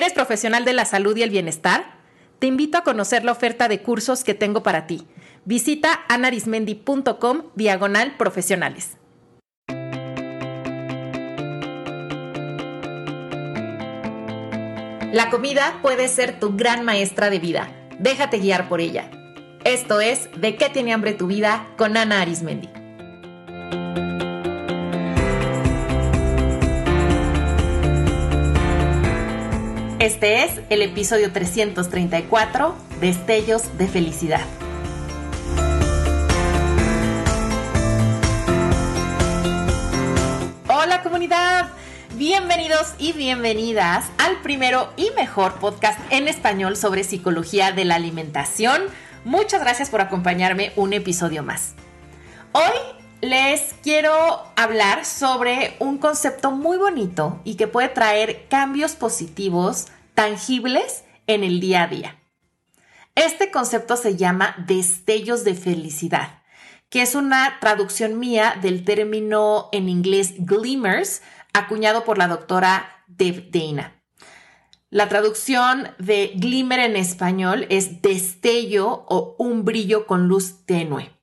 ¿Eres profesional de la salud y el bienestar? Te invito a conocer la oferta de cursos que tengo para ti. Visita anarismendi.com diagonal profesionales. La comida puede ser tu gran maestra de vida. Déjate guiar por ella. Esto es De qué tiene hambre tu vida con Ana Arismendi. Este es el episodio 334, Destellos de Felicidad. Hola comunidad, bienvenidos y bienvenidas al primero y mejor podcast en español sobre psicología de la alimentación. Muchas gracias por acompañarme un episodio más. Hoy les quiero hablar sobre un concepto muy bonito y que puede traer cambios positivos, tangibles en el día a día. Este concepto se llama destellos de felicidad, que es una traducción mía del término en inglés glimmers, acuñado por la doctora Dave Dana. La traducción de glimmer en español es destello o un brillo con luz tenue.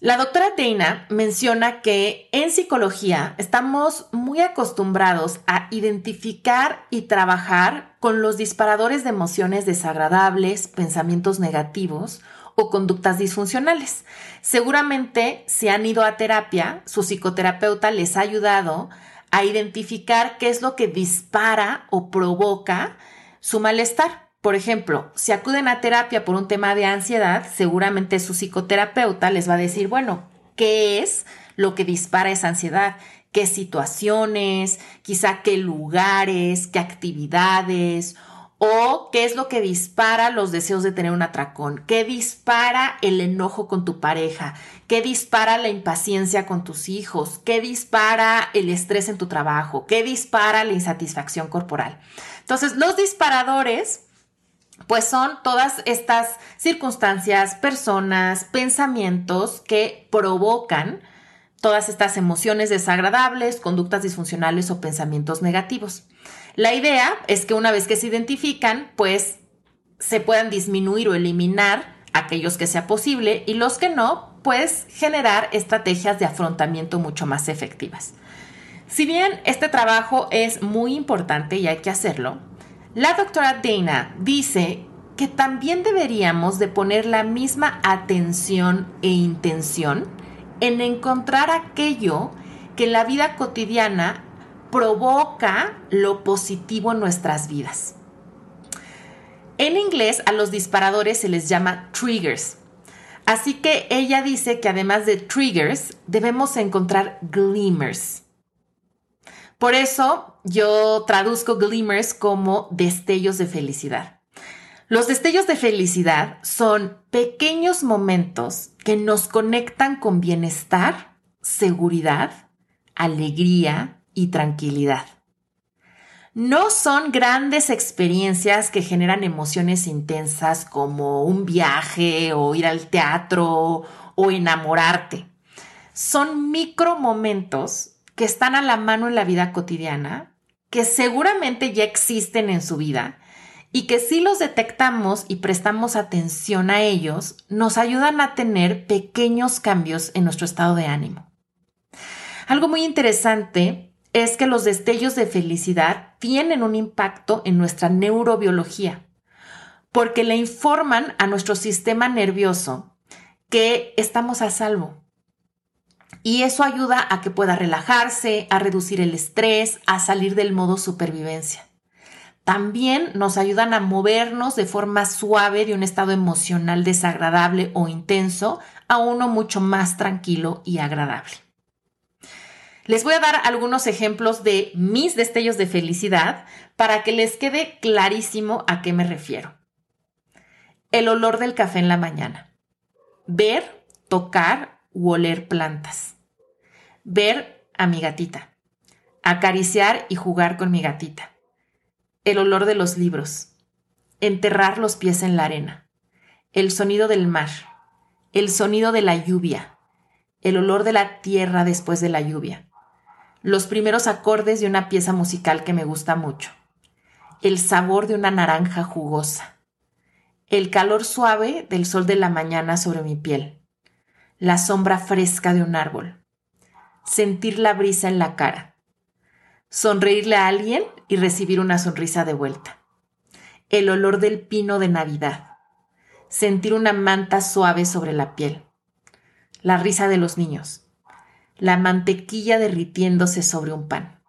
La doctora Dana menciona que en psicología estamos muy acostumbrados a identificar y trabajar con los disparadores de emociones desagradables, pensamientos negativos o conductas disfuncionales. Seguramente si han ido a terapia, su psicoterapeuta les ha ayudado a identificar qué es lo que dispara o provoca su malestar. Por ejemplo, si acuden a terapia por un tema de ansiedad, seguramente su psicoterapeuta les va a decir, bueno, ¿qué es lo que dispara esa ansiedad? ¿Qué situaciones? Quizá qué lugares, qué actividades o qué es lo que dispara los deseos de tener un atracón, qué dispara el enojo con tu pareja, qué dispara la impaciencia con tus hijos, qué dispara el estrés en tu trabajo, qué dispara la insatisfacción corporal. Entonces, los disparadores pues son todas estas circunstancias, personas, pensamientos que provocan todas estas emociones desagradables, conductas disfuncionales o pensamientos negativos. La idea es que una vez que se identifican, pues se puedan disminuir o eliminar aquellos que sea posible y los que no, pues generar estrategias de afrontamiento mucho más efectivas. Si bien este trabajo es muy importante y hay que hacerlo, la doctora Dana dice que también deberíamos de poner la misma atención e intención en encontrar aquello que en la vida cotidiana provoca lo positivo en nuestras vidas. En inglés a los disparadores se les llama triggers. Así que ella dice que además de triggers debemos encontrar glimmers. Por eso yo traduzco glimmers como destellos de felicidad. Los destellos de felicidad son pequeños momentos que nos conectan con bienestar, seguridad, alegría y tranquilidad. No son grandes experiencias que generan emociones intensas como un viaje o ir al teatro o enamorarte. Son micro momentos que están a la mano en la vida cotidiana, que seguramente ya existen en su vida y que si los detectamos y prestamos atención a ellos, nos ayudan a tener pequeños cambios en nuestro estado de ánimo. Algo muy interesante es que los destellos de felicidad tienen un impacto en nuestra neurobiología, porque le informan a nuestro sistema nervioso que estamos a salvo, y eso ayuda a que pueda relajarse, a reducir el estrés, a salir del modo supervivencia. También nos ayudan a movernos de forma suave de un estado emocional desagradable o intenso a uno mucho más tranquilo y agradable. Les voy a dar algunos ejemplos de mis destellos de felicidad para que les quede clarísimo a qué me refiero. El olor del café en la mañana. Ver, tocar u oler plantas. Ver a mi gatita. Acariciar y jugar con mi gatita. El olor de los libros. Enterrar los pies en la arena. El sonido del mar. El sonido de la lluvia. El olor de la tierra después de la lluvia. Los primeros acordes de una pieza musical que me gusta mucho. el sabor de una naranja jugosa, el calor suave del sol de la mañana sobre mi piel, la sombra fresca de un árbol, sentir la brisa en la cara, sonreírle a alguien y recibir una sonrisa de vuelta, el olor del pino de Navidad, sentir una manta suave sobre la piel, la risa de los niños, la mantequilla derritiéndose sobre un pan.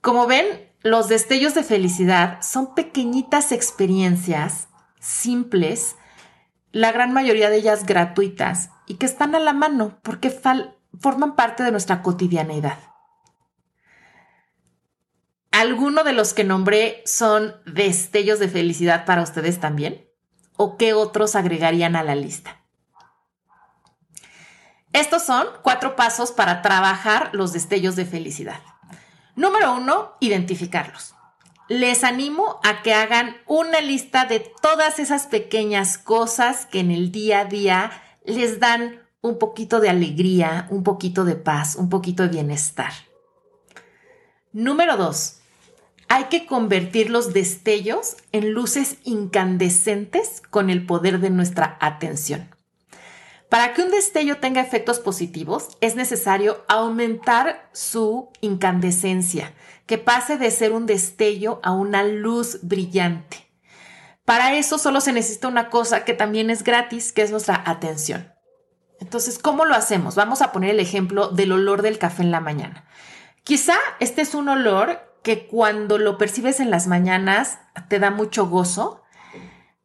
Como ven, los destellos de felicidad son pequeñitas experiencias simples, la gran mayoría de ellas gratuitas y que están a la mano porque forman parte de nuestra cotidianeidad. ¿Alguno de los que nombré son destellos de felicidad para ustedes también? ¿O qué otros agregarían a la lista? Estos son cuatro pasos para trabajar los destellos de felicidad. Número uno, identificarlos. Les animo a que hagan una lista de todas esas pequeñas cosas que en el día a día les dan un poquito de alegría, un poquito de paz, un poquito de bienestar. Número dos, hay que convertir los destellos en luces incandescentes con el poder de nuestra atención. Para que un destello tenga efectos positivos, es necesario aumentar su incandescencia, que pase de ser un destello a una luz brillante. Para eso solo se necesita una cosa que también es gratis, que es nuestra atención. Entonces, ¿cómo lo hacemos? Vamos a poner el ejemplo del olor del café en la mañana. Quizá este es un olor que cuando lo percibes en las mañanas te da mucho gozo,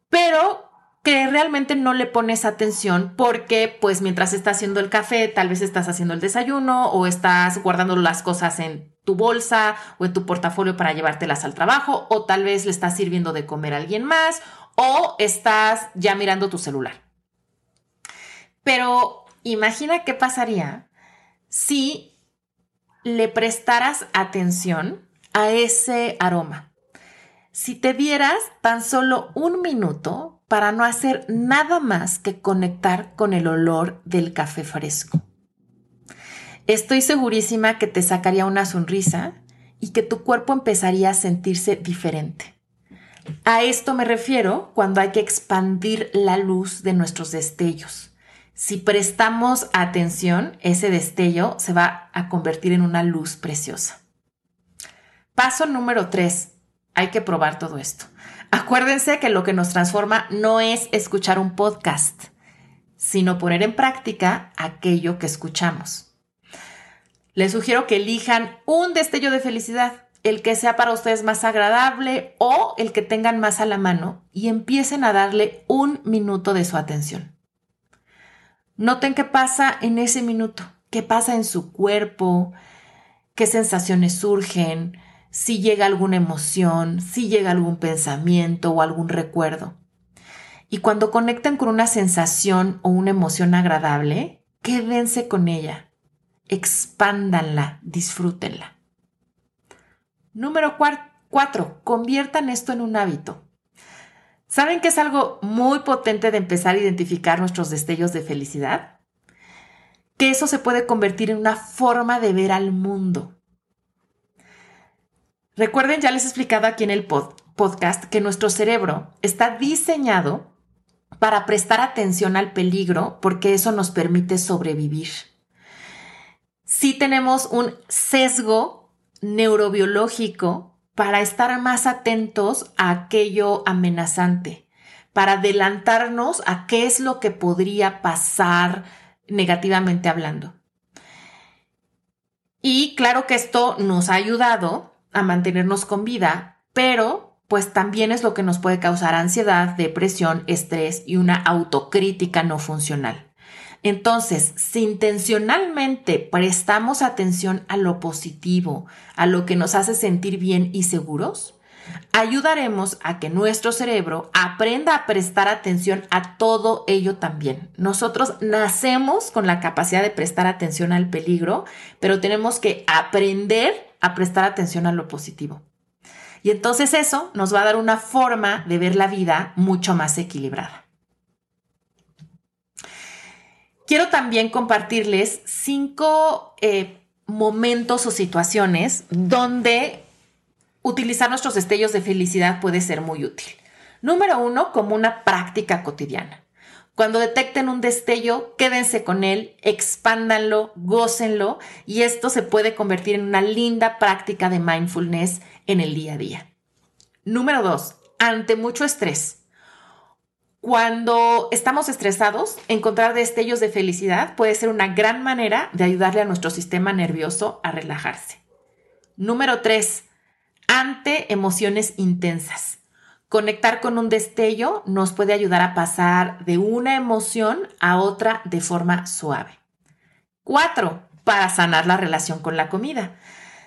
pero que realmente no le pones atención porque pues mientras estás haciendo el café, tal vez estás haciendo el desayuno o estás guardando las cosas en tu bolsa o en tu portafolio para llevártelas al trabajo o tal vez le estás sirviendo de comer a alguien más o estás ya mirando tu celular. Pero imagina qué pasaría si le prestaras atención a ese aroma. Si te dieras tan solo un minuto para no hacer nada más que conectar con el olor del café fresco. Estoy segurísima que te sacaría una sonrisa y que tu cuerpo empezaría a sentirse diferente. A esto me refiero cuando hay que expandir la luz de nuestros destellos. Si prestamos atención, ese destello se va a convertir en una luz preciosa. Paso número 3. Hay que probar todo esto. Acuérdense que lo que nos transforma no es escuchar un podcast, sino poner en práctica aquello que escuchamos. Les sugiero que elijan un destello de felicidad, el que sea para ustedes más agradable o el que tengan más a la mano y empiecen a darle un minuto de su atención. Noten qué pasa en ese minuto, qué pasa en su cuerpo, qué sensaciones surgen, si llega alguna emoción, si llega algún pensamiento o algún recuerdo. Y cuando conecten con una sensación o una emoción agradable, quédense con ella, expándanla, disfrútenla. Número cuatro, conviertan esto en un hábito. ¿Saben que es algo muy potente de empezar a identificar nuestros destellos de felicidad? Que eso se puede convertir en una forma de ver al mundo. Recuerden, ya les he explicado aquí en el podcast que nuestro cerebro está diseñado para prestar atención al peligro porque eso nos permite sobrevivir. Si tenemos un sesgo neurobiológico para estar más atentos a aquello amenazante, para adelantarnos a qué es lo que podría pasar negativamente hablando. Y claro que esto nos ha ayudado a mantenernos con vida, pero pues también es lo que nos puede causar ansiedad, depresión, estrés y una autocrítica no funcional. Entonces, si intencionalmente prestamos atención a lo positivo, a lo que nos hace sentir bien y seguros, ayudaremos a que nuestro cerebro aprenda a prestar atención a todo ello también. Nosotros nacemos con la capacidad de prestar atención al peligro, pero tenemos que aprender a prestar atención a lo positivo. Y entonces eso nos va a dar una forma de ver la vida mucho más equilibrada. Quiero también compartirles cinco eh, momentos o situaciones donde utilizar nuestros destellos de felicidad puede ser muy útil. Número uno, como una práctica cotidiana. Cuando detecten un destello, quédense con él, expándanlo, gócenlo y esto se puede convertir en una linda práctica de mindfulness en el día a día. Número dos, ante mucho estrés. Cuando estamos estresados, encontrar destellos de felicidad puede ser una gran manera de ayudarle a nuestro sistema nervioso a relajarse. Número tres, ante emociones intensas. Conectar con un destello nos puede ayudar a pasar de una emoción a otra de forma suave. Cuatro, para sanar la relación con la comida.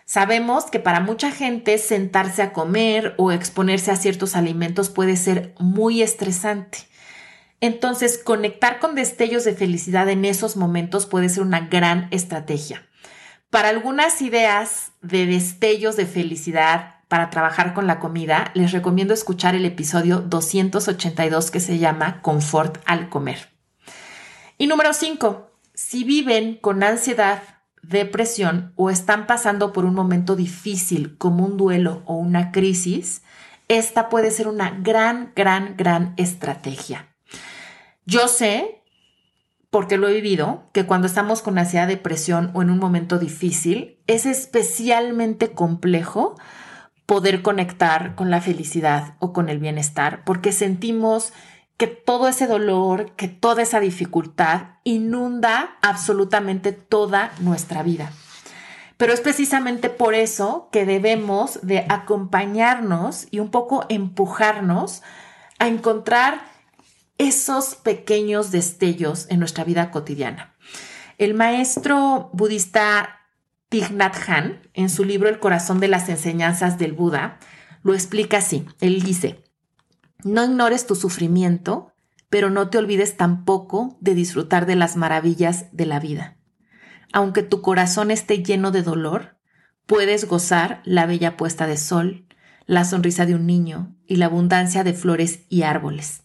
Sabemos que para mucha gente sentarse a comer o exponerse a ciertos alimentos puede ser muy estresante. Entonces, conectar con destellos de felicidad en esos momentos puede ser una gran estrategia. Para algunas ideas de destellos de felicidad para trabajar con la comida, les recomiendo escuchar el episodio 282 que se llama Confort al comer. Y número 5, si viven con ansiedad, depresión o están pasando por un momento difícil como un duelo o una crisis, esta puede ser una gran, gran, gran estrategia. Yo sé, porque lo he vivido, que cuando estamos con ansiedad, depresión o en un momento difícil, es especialmente complejo poder conectar con la felicidad o con el bienestar, porque sentimos que todo ese dolor, que toda esa dificultad inunda absolutamente toda nuestra vida. Pero es precisamente por eso que debemos de acompañarnos y un poco empujarnos a encontrar esos pequeños destellos en nuestra vida cotidiana. El maestro budista Thich Nhat Hanh, en su libro El corazón de las enseñanzas del Buda, lo explica así. Él dice, no ignores tu sufrimiento, pero no te olvides tampoco de disfrutar de las maravillas de la vida. Aunque tu corazón esté lleno de dolor, puedes gozar la bella puesta de sol, la sonrisa de un niño y la abundancia de flores y árboles.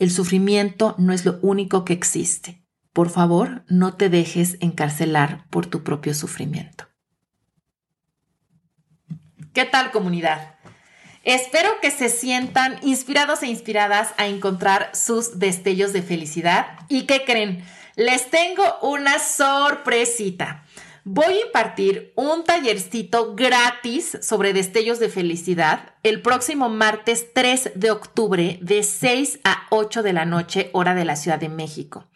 El sufrimiento no es lo único que existe. Por favor, no te dejes encarcelar por tu propio sufrimiento. ¿Qué tal comunidad? Espero que se sientan inspirados e inspiradas a encontrar sus destellos de felicidad. ¿Y qué creen? Les tengo una sorpresita. Voy a impartir un tallercito gratis sobre destellos de felicidad el próximo martes 3 de octubre de 6 a 8 de la noche, hora de la Ciudad de México.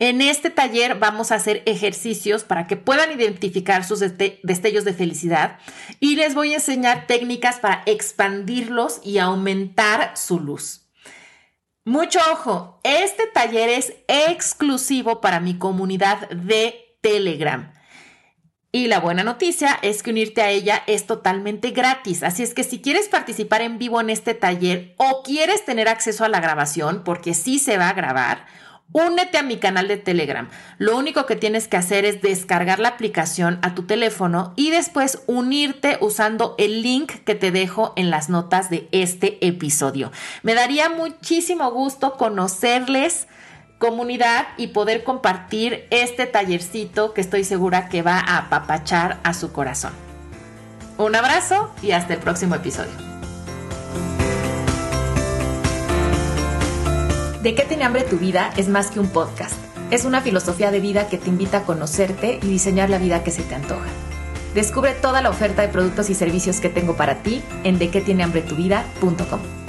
En este taller vamos a hacer ejercicios para que puedan identificar sus destellos de felicidad y les voy a enseñar técnicas para expandirlos y aumentar su luz. Mucho ojo, este taller es exclusivo para mi comunidad de Telegram. Y la buena noticia es que unirte a ella es totalmente gratis. Así es que si quieres participar en vivo en este taller o quieres tener acceso a la grabación, porque sí se va a grabar, Únete a mi canal de Telegram. Lo único que tienes que hacer es descargar la aplicación a tu teléfono y después unirte usando el link que te dejo en las notas de este episodio. Me daría muchísimo gusto conocerles comunidad y poder compartir este tallercito que estoy segura que va a apapachar a su corazón. Un abrazo y hasta el próximo episodio. De qué tiene hambre tu vida es más que un podcast. Es una filosofía de vida que te invita a conocerte y diseñar la vida que se te antoja. Descubre toda la oferta de productos y servicios que tengo para ti en dequetienehambretuvida.com.